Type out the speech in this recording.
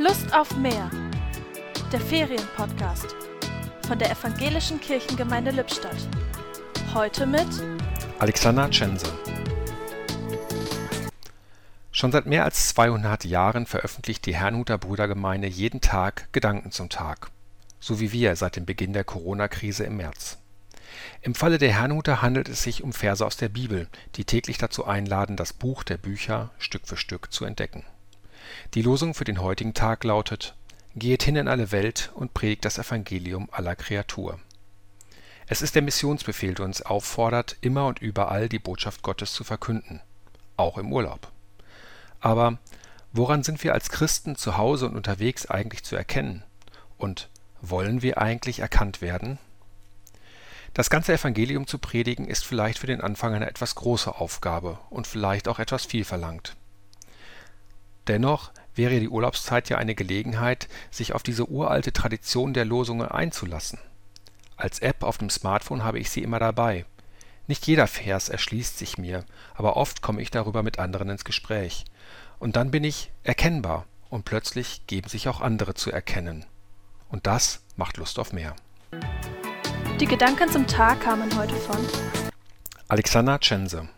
Lust auf mehr. Der Ferienpodcast von der Evangelischen Kirchengemeinde Lippstadt. Heute mit Alexander Tschense. Schon seit mehr als 200 Jahren veröffentlicht die Herrnhuter Brüdergemeinde jeden Tag Gedanken zum Tag. So wie wir seit dem Beginn der Corona-Krise im März. Im Falle der Herrnhuter handelt es sich um Verse aus der Bibel, die täglich dazu einladen, das Buch der Bücher Stück für Stück zu entdecken. Die Losung für den heutigen Tag lautet: Geht hin in alle Welt und predigt das Evangelium aller Kreatur. Es ist der Missionsbefehl, der uns auffordert, immer und überall die Botschaft Gottes zu verkünden, auch im Urlaub. Aber woran sind wir als Christen zu Hause und unterwegs eigentlich zu erkennen? Und wollen wir eigentlich erkannt werden? Das ganze Evangelium zu predigen ist vielleicht für den Anfang eine etwas große Aufgabe und vielleicht auch etwas viel verlangt. Dennoch wäre die Urlaubszeit ja eine Gelegenheit, sich auf diese uralte Tradition der Losungen einzulassen. Als App auf dem Smartphone habe ich sie immer dabei. Nicht jeder Vers erschließt sich mir, aber oft komme ich darüber mit anderen ins Gespräch. Und dann bin ich erkennbar und plötzlich geben sich auch andere zu erkennen. Und das macht Lust auf mehr. Die Gedanken zum Tag kamen heute von Alexander Tschense